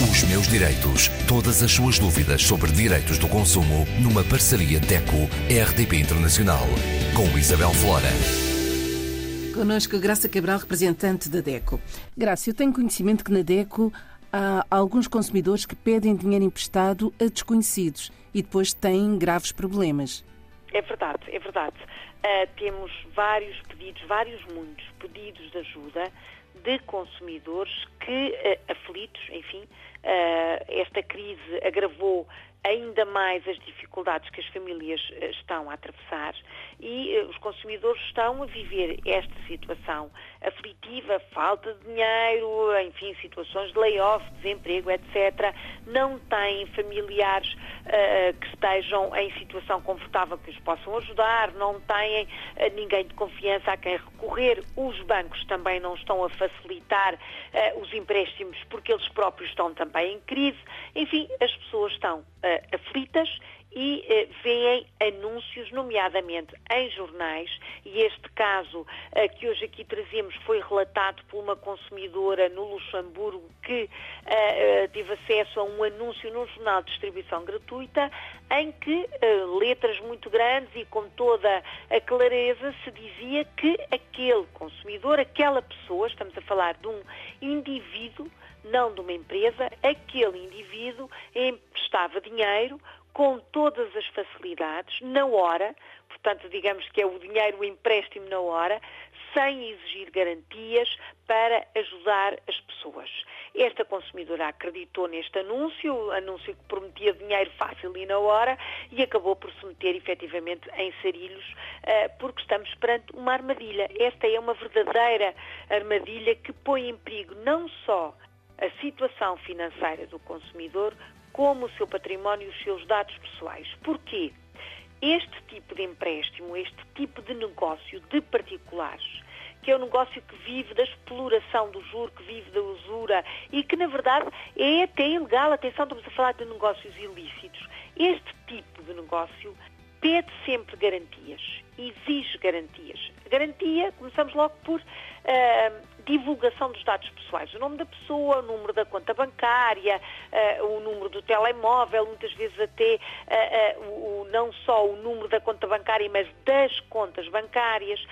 Os meus direitos. Todas as suas dúvidas sobre direitos do consumo numa parceria DECO-RDP Internacional. Com Isabel Flora. Conosco Graça Cabral, representante da DECO. Graça, eu tenho conhecimento que na DECO há alguns consumidores que pedem dinheiro emprestado a desconhecidos e depois têm graves problemas. É verdade, é verdade. Uh, temos vários pedidos, vários muitos pedidos de ajuda de consumidores que, uh, aflitos, enfim, uh, esta crise agravou ainda mais as dificuldades que as famílias estão a atravessar e os consumidores estão a viver esta situação aflitiva, falta de dinheiro, enfim, situações de layoff, desemprego, etc. Não têm familiares uh, que estejam em situação confortável que os possam ajudar, não têm uh, ninguém de confiança a quem recorrer. Os bancos também não estão a facilitar uh, os empréstimos porque eles próprios estão também em crise. Enfim, as pessoas estão aflitas e eh, veem anúncios, nomeadamente em jornais, e este caso eh, que hoje aqui trazemos foi relatado por uma consumidora no Luxemburgo que eh, teve acesso a um anúncio num jornal de distribuição gratuita em que letras muito grandes e com toda a clareza se dizia que aquele consumidor, aquela pessoa, estamos a falar de um indivíduo, não de uma empresa, aquele indivíduo emprestava dinheiro com todas as facilidades, na hora, portanto, digamos que é o dinheiro, o empréstimo na hora, sem exigir garantias para ajudar as pessoas. Esta consumidora acreditou neste anúncio, anúncio que prometia dinheiro fácil e na hora, e acabou por se meter efetivamente em sarilhos, eh, porque estamos perante uma armadilha. Esta é uma verdadeira armadilha que põe em perigo não só a situação financeira do consumidor, como o seu património e os seus dados pessoais. Porquê? Este tipo de empréstimo, este tipo de negócio de particulares, que é um negócio que vive da exploração do juro, que vive da usura e que, na verdade, é até ilegal. Atenção, estamos a falar de negócios ilícitos. Este tipo de negócio pede sempre garantias, exige garantias. Garantia, começamos logo por uh, divulgação dos dados pessoais, o nome da pessoa, o número da conta bancária, uh, o número do telemóvel, muitas vezes até uh, o, não só o número da conta bancária, mas das contas bancárias,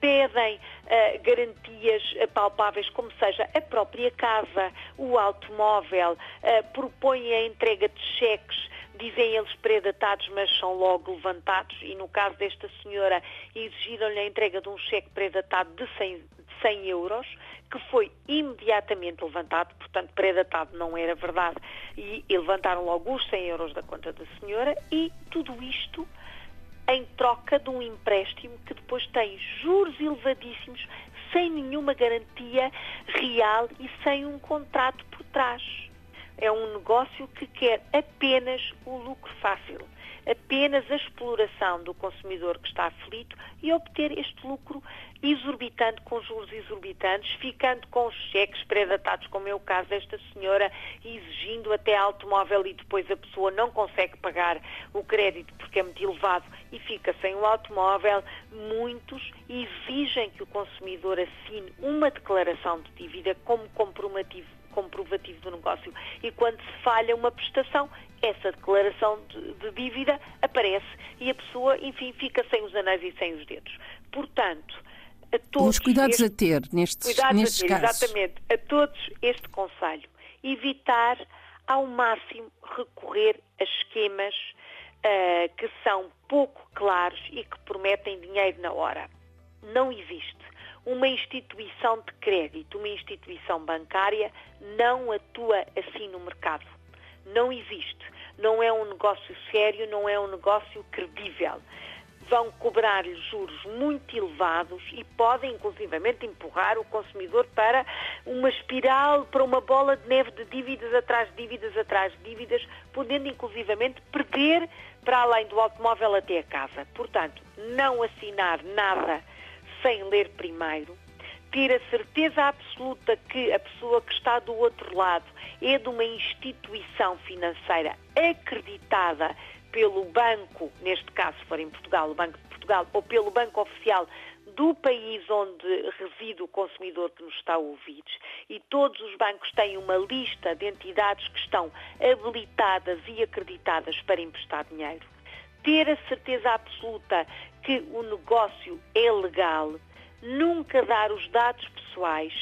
pedem uh, garantias palpáveis, como seja a própria casa, o automóvel, uh, propõem a entrega de cheques, dizem eles predatados, mas são logo levantados, e no caso desta senhora, exigiram-lhe a entrega de um cheque predatado de 100, 100 euros, que foi imediatamente levantado, portanto, predatado não era verdade, e, e levantaram logo os 100 euros da conta da senhora, e tudo isto em troca de um empréstimo que depois tem juros elevadíssimos, sem nenhuma garantia real e sem um contrato por trás. É um negócio que quer apenas o lucro fácil apenas a exploração do consumidor que está aflito e obter este lucro exorbitante, com juros exorbitantes, ficando com cheques predatados, como é o caso desta senhora, exigindo até automóvel e depois a pessoa não consegue pagar o crédito porque é muito elevado e fica sem o automóvel. Muitos exigem que o consumidor assine uma declaração de dívida como comprovativo comprovativo do negócio. E quando se falha uma prestação, essa declaração de, de, dívida aparece e a pessoa, enfim, fica sem os anéis e sem os dedos. Portanto, a todos. Os cuidados este, a ter nestes, cuidados nestes a ter, casos. Exatamente. A todos este conselho. Evitar ao máximo recorrer a esquemas uh, que são pouco claros e que prometem dinheiro na hora. Não existe uma instituição de crédito, uma instituição bancária, não atua assim no mercado. Não existe. Não é um negócio sério, não é um negócio credível. Vão cobrar-lhe juros muito elevados e podem, inclusivamente, empurrar o consumidor para uma espiral, para uma bola de neve de dívidas atrás de dívidas atrás de dívidas, podendo, inclusivamente, perder para além do automóvel até a casa. Portanto, não assinar nada sem ler primeiro, ter a certeza absoluta que a pessoa que está do outro lado é de uma instituição financeira acreditada pelo banco, neste caso se for em Portugal, o Banco de Portugal, ou pelo Banco Oficial do país onde reside o consumidor que nos está a ouvir e todos os bancos têm uma lista de entidades que estão habilitadas e acreditadas para emprestar dinheiro. Ter a certeza absoluta que o negócio é legal, nunca dar os dados pessoais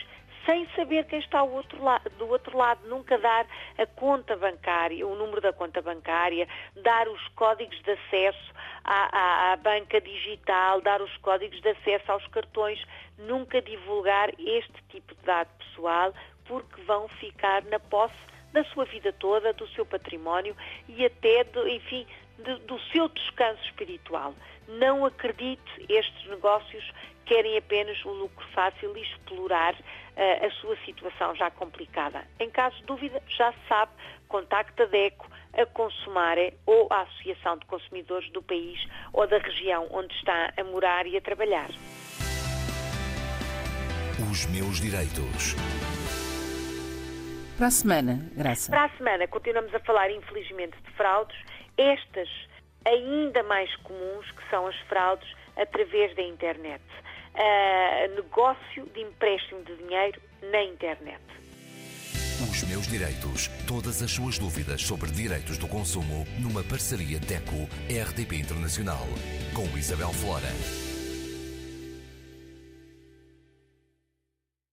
sem saber quem está outro do outro lado, nunca dar a conta bancária, o número da conta bancária, dar os códigos de acesso à, à, à banca digital, dar os códigos de acesso aos cartões, nunca divulgar este tipo de dado pessoal, porque vão ficar na posse da sua vida toda, do seu património e até, de, enfim, de, do seu descanso espiritual. Não acredite, estes negócios querem apenas o lucro fácil e explorar uh, a sua situação já complicada. Em caso de dúvida, já se sabe, contacte a DECO, a Consumare ou a Associação de Consumidores do país ou da região onde está a morar e a trabalhar. Os meus direitos. Para a semana, Graça. Para a semana, continuamos a falar, infelizmente, de fraudes. Estas ainda mais comuns, que são as fraudes através da internet uh, negócio de empréstimo de dinheiro na internet. Os meus direitos. Todas as suas dúvidas sobre direitos do consumo numa parceria DECO-RDP Internacional com Isabel Flora.